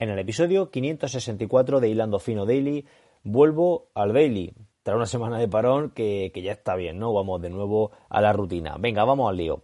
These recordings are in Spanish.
En el episodio 564 de Hilando Fino Daily, vuelvo al Daily. Tras una semana de parón que, que ya está bien, ¿no? Vamos de nuevo a la rutina. Venga, vamos al lío.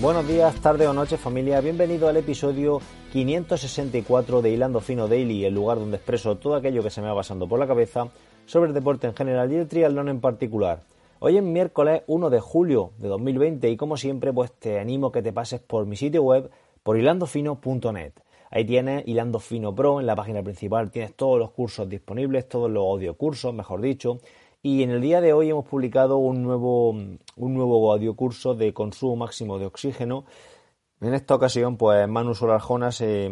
Buenos días, tarde o noche familia, bienvenido al episodio 564 de Hilando Fino Daily, el lugar donde expreso todo aquello que se me va pasando por la cabeza sobre el deporte en general y el triatlón en particular. Hoy es miércoles 1 de julio de 2020 y como siempre pues te animo a que te pases por mi sitio web por hilandofino.net. Ahí tienes Hilando Fino Pro, en la página principal tienes todos los cursos disponibles, todos los audio cursos, mejor dicho, y en el día de hoy hemos publicado un nuevo, un nuevo audiocurso de consumo máximo de oxígeno. En esta ocasión, pues Manu Solarjona se,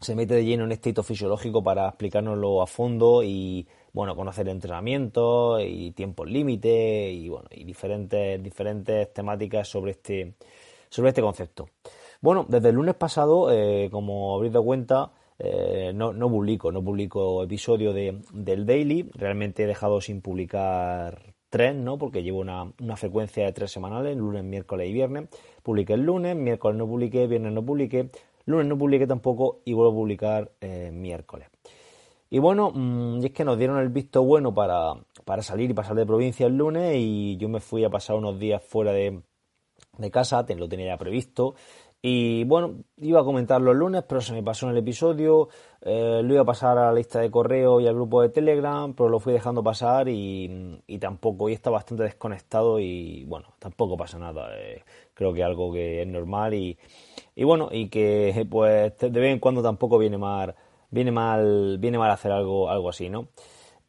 se mete de lleno en este hito fisiológico para explicárnoslo a fondo y bueno, conocer entrenamientos y tiempos límite y bueno, y diferentes, diferentes temáticas sobre este, sobre este concepto. Bueno, desde el lunes pasado, eh, como habréis dado cuenta, eh, no, no, publico, no publico episodio de, del Daily. Realmente he dejado sin publicar tres, ¿no? Porque llevo una, una, frecuencia de tres semanales, lunes, miércoles y viernes. Publiqué el lunes, miércoles no publiqué, viernes no publiqué, lunes no publiqué tampoco y vuelvo a publicar eh, miércoles. Y bueno, mmm, y es que nos dieron el visto bueno para, para, salir y pasar de provincia el lunes y yo me fui a pasar unos días fuera de, de casa, lo tenía ya previsto y bueno, iba a comentarlo el lunes, pero se me pasó en el episodio. Eh, lo iba a pasar a la lista de correo y al grupo de Telegram, pero lo fui dejando pasar y, y tampoco, y está bastante desconectado y bueno, tampoco pasa nada. Eh, creo que algo que es normal y, y bueno, y que pues de vez en cuando tampoco viene mal, viene mal, viene mal hacer algo, algo así, ¿no?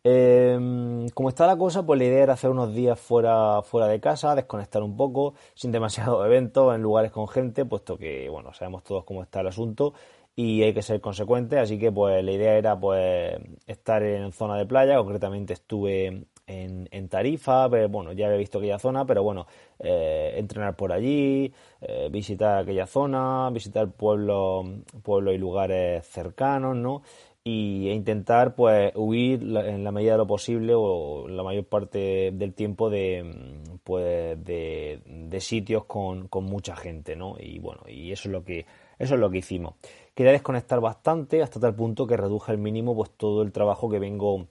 Eh, como está la cosa, pues la idea era hacer unos días fuera, fuera de casa, desconectar un poco, sin demasiados eventos, en lugares con gente, puesto que, bueno, sabemos todos cómo está el asunto y hay que ser consecuentes, así que pues la idea era pues estar en zona de playa, concretamente estuve en, en Tarifa, bueno, ya había visto aquella zona, pero bueno, eh, entrenar por allí, eh, visitar aquella zona, visitar pueblos, pueblos y lugares cercanos, ¿no? y, e intentar pues huir en la medida de lo posible o la mayor parte del tiempo de pues de, de sitios con, con, mucha gente no y bueno y eso es lo que eso es lo que hicimos quería desconectar bastante hasta tal punto que reduje al mínimo pues todo el trabajo que vengo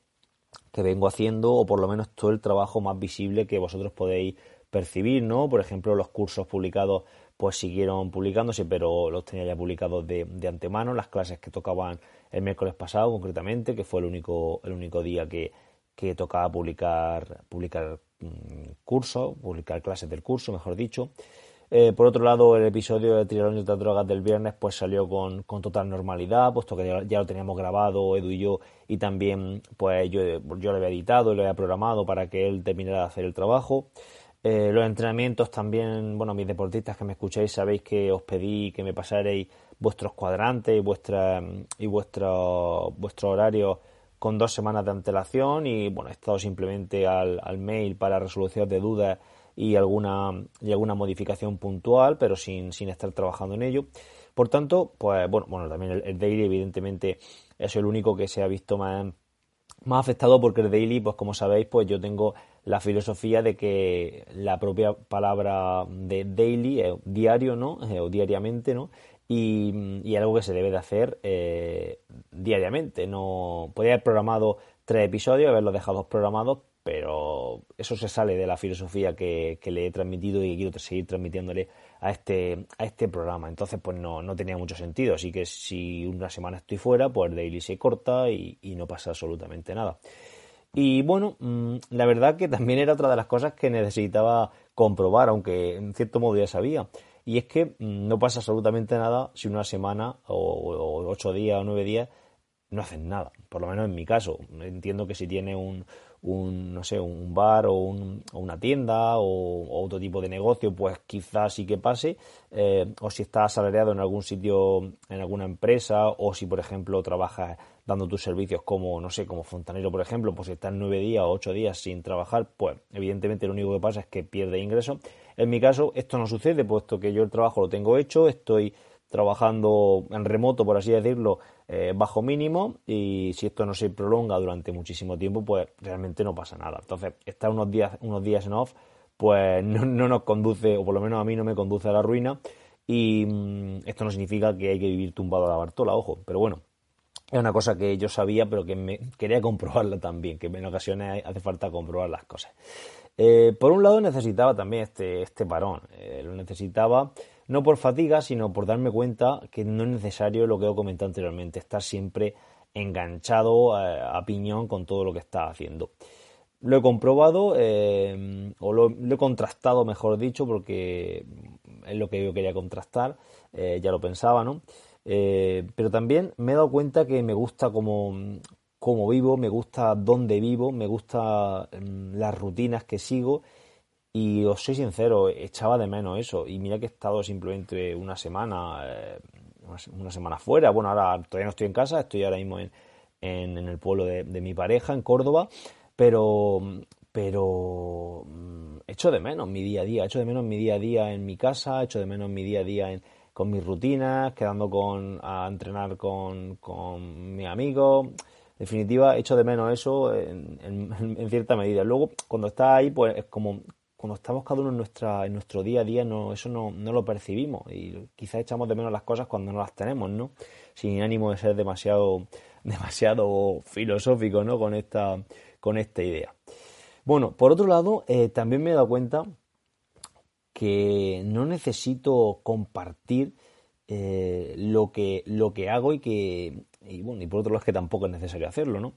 que vengo haciendo o por lo menos todo el trabajo más visible que vosotros podéis percibir no por ejemplo los cursos publicados pues siguieron publicándose, pero los tenía ya publicados de, de, antemano, las clases que tocaban el miércoles pasado concretamente, que fue el único, el único día que, que tocaba publicar, publicar mmm, cursos, publicar clases del curso, mejor dicho. Eh, por otro lado, el episodio de y otras drogas del viernes pues salió con, con total normalidad, puesto que ya, ya, lo teníamos grabado Edu y yo, y también pues yo, yo lo había editado y lo había programado para que él terminara de hacer el trabajo. Eh, los entrenamientos también, bueno, mis deportistas que me escucháis sabéis que os pedí que me pasaréis vuestros cuadrantes y, vuestra, y vuestro, vuestro horario con dos semanas de antelación y bueno, he estado simplemente al, al mail para resolución de dudas y alguna, y alguna modificación puntual, pero sin, sin estar trabajando en ello. Por tanto, pues bueno, bueno también el, daily evidentemente es el único que se ha visto más, más afectado porque el daily, pues como sabéis, pues yo tengo la filosofía de que la propia palabra de daily, eh, diario, ¿no? Eh, o diariamente, ¿no? Y, y, algo que se debe de hacer eh, diariamente. No podría haber programado tres episodios, haberlos dejado programados, pero eso se sale de la filosofía que, que, le he transmitido y que quiero seguir transmitiéndole a este, a este programa. Entonces, pues no, no tenía mucho sentido. Así que si una semana estoy fuera, pues daily se corta y, y no pasa absolutamente nada. Y bueno, mm, la verdad que también era otra de las cosas que necesitaba comprobar, aunque en cierto modo ya sabía. Y es que mm, no pasa absolutamente nada si una semana o, ocho días o nueve días no hacen nada, por lo menos en mi caso. Entiendo que si tiene un, un, no sé, un bar o, una tienda o, otro tipo de negocio, pues quizás sí que pase. Eh, o si estás asalariado en algún sitio, en alguna empresa, o si, por ejemplo, trabajas dando tus servicios como, no sé, como fontanero, por ejemplo, pues si estás nueve días o ocho días sin trabajar, pues evidentemente lo único que pasa es que pierde ingresos. En mi caso, esto no sucede, puesto que yo el trabajo lo tengo hecho, estoy trabajando en remoto, por así decirlo, eh, bajo mínimo y si esto no se prolonga durante muchísimo tiempo, pues realmente no pasa nada. Entonces, estar unos días, unos días en off, pues no, nos conduce, o por lo menos a mí no me conduce a la ruina y mm, esto no significa que hay que vivir tumbado a la Bartola, ojo, pero bueno, es una cosa que yo sabía, pero que me quería comprobarla también, que en ocasiones hace falta comprobar las cosas. Eh, por un lado necesitaba también este, este parón, eh, lo necesitaba no por fatiga, sino por darme cuenta que no es necesario lo que he comentado anteriormente, estar siempre enganchado eh, a, piñón con todo lo que está haciendo. Lo he comprobado o lo, he contrastado, mejor dicho, porque es lo que yo quería contrastar, ya lo pensaba, ¿no? pero también me he dado cuenta que me gusta como, cómo vivo, me gusta dónde vivo, me gusta mm, las rutinas que sigo y os soy sincero, echaba de menos eso. Y mira que he estado simplemente una semana, eh, una semana fuera, bueno, ahora todavía no estoy en casa, estoy ahora mismo en, en, el pueblo de, mi pareja, en Córdoba, pero, pero mm, echo de menos mi día a día, echo de menos mi día a día en mi casa, echo de menos mi día a día con mis rutinas, quedando con, a entrenar con, con mis amigos definitiva, echo de menos eso en, cierta medida. Luego, cuando está ahí, pues es como cuando estamos cada uno en, nuestro día a día, no, eso no, no lo percibimos y quizás echamos de menos las cosas cuando no las tenemos, ¿no? Sin ánimo de ser demasiado, demasiado filosófico, ¿no? Con esta, con esta idea. Bueno, por otro lado, eh, también me he dado cuenta que no necesito compartir eh, lo, que, lo que hago y que, y bueno, y por otro lado es que tampoco es necesario hacerlo, ¿no?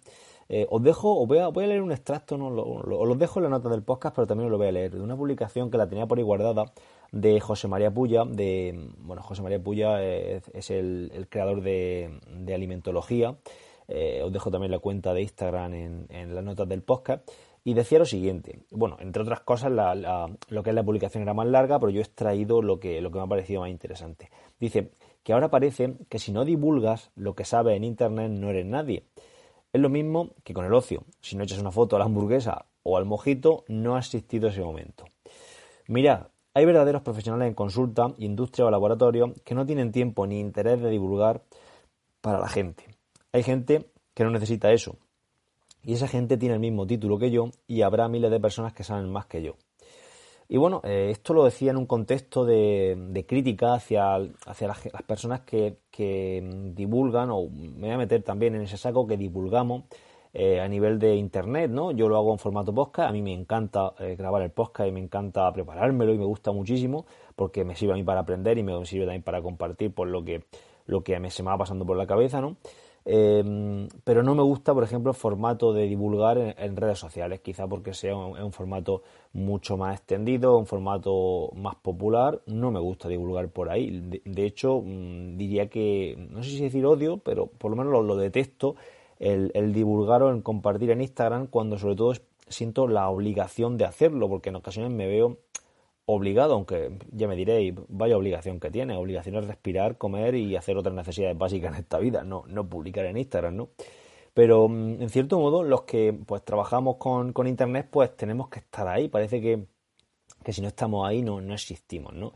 Eh, os dejo, os voy a, voy a leer un extracto, ¿no? Lo, os dejo en la nota del podcast, pero también os lo voy a leer, de una publicación que la tenía por ahí guardada de José María Puya, de, bueno, José María Puya es, el, creador de, alimentología, eh, os dejo también la cuenta de Instagram en, en las notas del podcast, y decía lo siguiente, bueno, entre otras cosas, lo que es la publicación era más larga, pero yo he extraído lo que, lo que me ha parecido más interesante. Dice que ahora parece que si no divulgas lo que sabes en Internet no eres nadie. Es lo mismo que con el ocio. Si no echas una foto a la hamburguesa o al mojito, no ha existido ese momento. Mirad, hay verdaderos profesionales en consulta, industria o laboratorio que no tienen tiempo ni interés de divulgar para la gente. Hay gente que no necesita eso, y esa gente tiene el mismo título que yo y habrá miles de personas que saben más que yo. Y bueno, eh, esto lo decía en un contexto de, crítica hacia, hacia las, personas que, divulgan, o me voy a meter también en ese saco que divulgamos eh, a nivel de internet, ¿no? Yo lo hago en formato podcast, a mí me encanta eh, grabar el podcast y me encanta preparármelo y me gusta muchísimo porque me sirve a mí para aprender y me sirve también para compartir por lo que, lo que me se me va pasando por la cabeza, ¿no? Em, pero no me gusta, por ejemplo, el formato de divulgar en, redes sociales, quizá porque sea un, formato mucho más extendido, un formato más popular. No me gusta divulgar por ahí. De, hecho, mm, diría que, no sé si decir odio, pero por lo menos lo, detesto, el, divulgar o el compartir en Instagram cuando sobre todo siento la obligación de hacerlo, porque en ocasiones me veo obligado, aunque ya me diréis, vaya obligación que tiene, obligación es respirar, comer y hacer otras necesidades básicas en esta vida, no, no publicar en Instagram, ¿no? Pero mm, en cierto modo, los que pues trabajamos con, internet, pues tenemos que estar ahí. Parece que, si no estamos ahí no, no existimos, ¿no?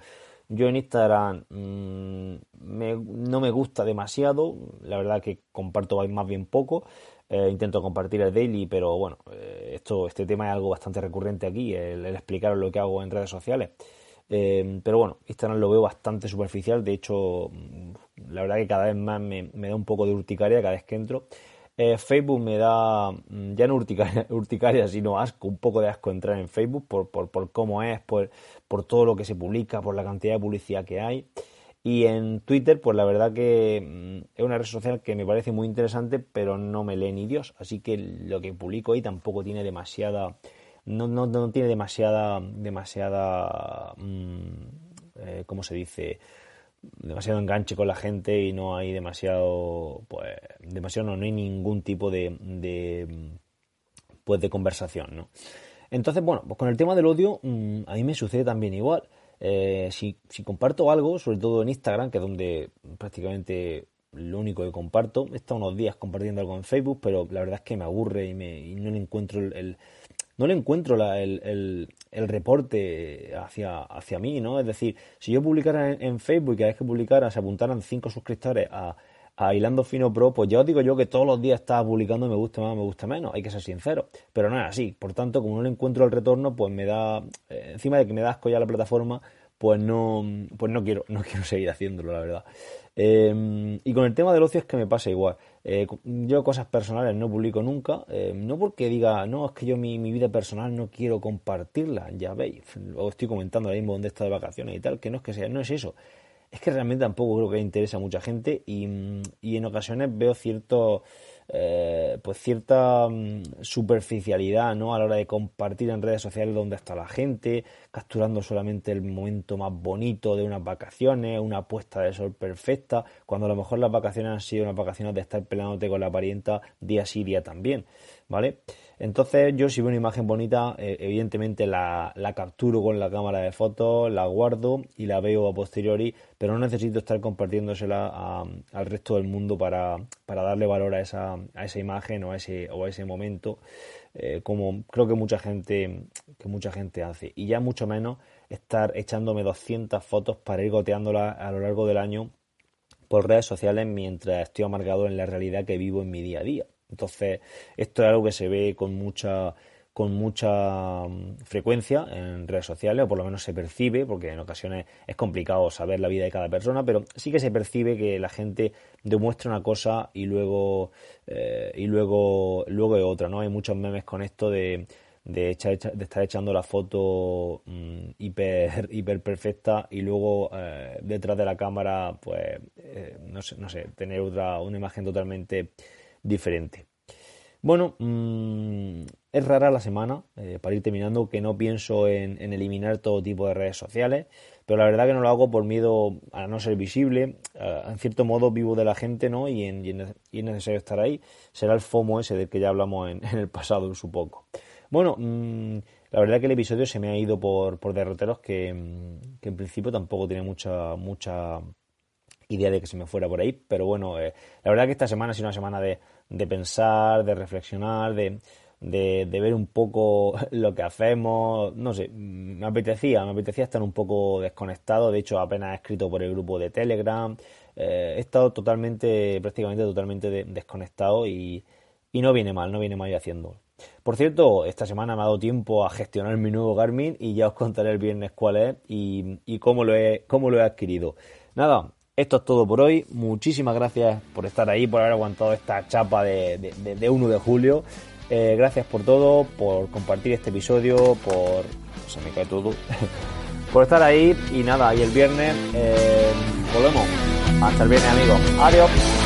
Yo en Instagram mm, no me gusta demasiado, la verdad que comparto más bien poco. Eh, intento compartir el daily, pero bueno, eh, esto, este tema es algo bastante recurrente aquí, el, explicar lo que hago en redes sociales. Eh, pero bueno, Instagram lo veo bastante superficial, de hecho, mm, la verdad que cada vez más me, da un poco de urticaria cada vez que entro. Facebook me da, mm, ya no urticaria, urticaria, sino asco, un poco de asco entrar en Facebook por, por, por cómo es, por, por todo lo que se publica, por la cantidad de publicidad que hay. Y en Twitter, pues la verdad que mm, es una red social que me parece muy interesante, pero no me lee ni Dios. Así que lo que publico ahí tampoco tiene demasiada. No, no, no tiene demasiada. demasiada. Mm, eh, ¿Cómo se dice? demasiado enganche con la gente y no hay demasiado pues demasiado no, no hay ningún tipo de, de pues de conversación, ¿no? Entonces, bueno, pues con el tema del odio, mm, a mí me sucede también igual. Eh, si, comparto algo, sobre todo en Instagram, que es donde prácticamente lo único que comparto, he estado unos días compartiendo algo en Facebook, pero la verdad es que me aburre y, me, no le encuentro el, no le encuentro el, el, reporte hacia, hacia mí, ¿no? Es decir, si yo publicara en, Facebook y cada vez que publicara se apuntaran cinco suscriptores a, a Hilando Fino Pro, pues ya os digo yo que todos los días estaba publicando me gusta más, me gusta menos, hay que ser sincero. Pero no es así. Por tanto, como no le encuentro el retorno, pues me da, eh, encima de que me da asco ya la plataforma, pues no, pues no quiero, no quiero seguir haciéndolo, la verdad. Em, y con el tema del ocio es que me pasa igual. Eh, yo cosas personales no publico nunca, em, no porque diga, no, es que yo mi, mi, vida personal no quiero compartirla, ya veis, os estoy comentando ahora mismo dónde está de vacaciones y tal, que no es que sea, no es eso. Es que realmente tampoco creo que interese a mucha gente y, y en ocasiones veo cierto eh, pues cierta mm, superficialidad ¿no? a la hora de compartir en redes sociales donde está la gente, capturando solamente el momento más bonito de unas vacaciones, una puesta de sol perfecta, cuando a lo mejor las vacaciones han sido unas vacaciones de estar peleándote con la parienta día sí, día también, ¿vale? Entonces yo si veo una imagen bonita, eh, evidentemente la, capturo con la cámara de fotos, la guardo y la veo a posteriori, pero no necesito estar compartiéndosela al resto del mundo para, darle valor a esa, a esa imagen o a ese, o a ese momento, eh, como creo que mucha gente que mucha gente hace. Y ya mucho menos estar echándome 200 fotos para ir goteándolas a lo largo del año por redes sociales mientras estoy amargado en la realidad que vivo en mi día a día. Entonces, esto es algo que se ve con mucha con mucha mm, frecuencia en redes sociales, o por lo menos se percibe, porque en ocasiones es complicado saber la vida de cada persona, pero sí que se percibe que la gente demuestra una cosa y luego eh, y luego luego es otra, ¿no? Hay muchos memes con esto de de, de estar echando la foto mm, hiper, hiper perfecta y luego eh, detrás de la cámara, pues, eh, no, sé, no sé, tener otra, una imagen totalmente diferente. Bueno, mm, es rara la semana, eh, para ir terminando, que no pienso en, eliminar todo tipo de redes sociales, pero la verdad que no lo hago por miedo a no ser visible. en cierto modo vivo de la gente, ¿no? Y, en, es necesario estar ahí. Será el FOMO ese del que ya hablamos en, el pasado, supongo. Bueno, mm, la verdad que el episodio se me ha ido por, por derroteros que, mm, que en principio tampoco tiene mucha, mucha idea de que se me fuera por ahí, pero bueno, eh, la verdad que esta semana ha sido una semana de, de pensar, de reflexionar, de, de, ver un poco lo que hacemos, no sé, me apetecía, me apetecía estar un poco desconectado, de hecho apenas he escrito por el grupo de Telegram, eh, he estado totalmente, prácticamente totalmente desconectado y, y, no viene mal, no viene mal ir haciendo. Por cierto, esta semana me ha dado tiempo a gestionar mi nuevo Garmin y ya os contaré el viernes cuál es y, y cómo, lo he, cómo lo he adquirido. Nada, esto es todo por hoy. Muchísimas gracias por estar ahí, por haber aguantado esta chapa de, de, 1 de julio. Eh, gracias por todo, por compartir este episodio, por... Se me cae todo. por estar ahí y nada, y el viernes eh, volvemos. Hasta el viernes amigos. Adiós.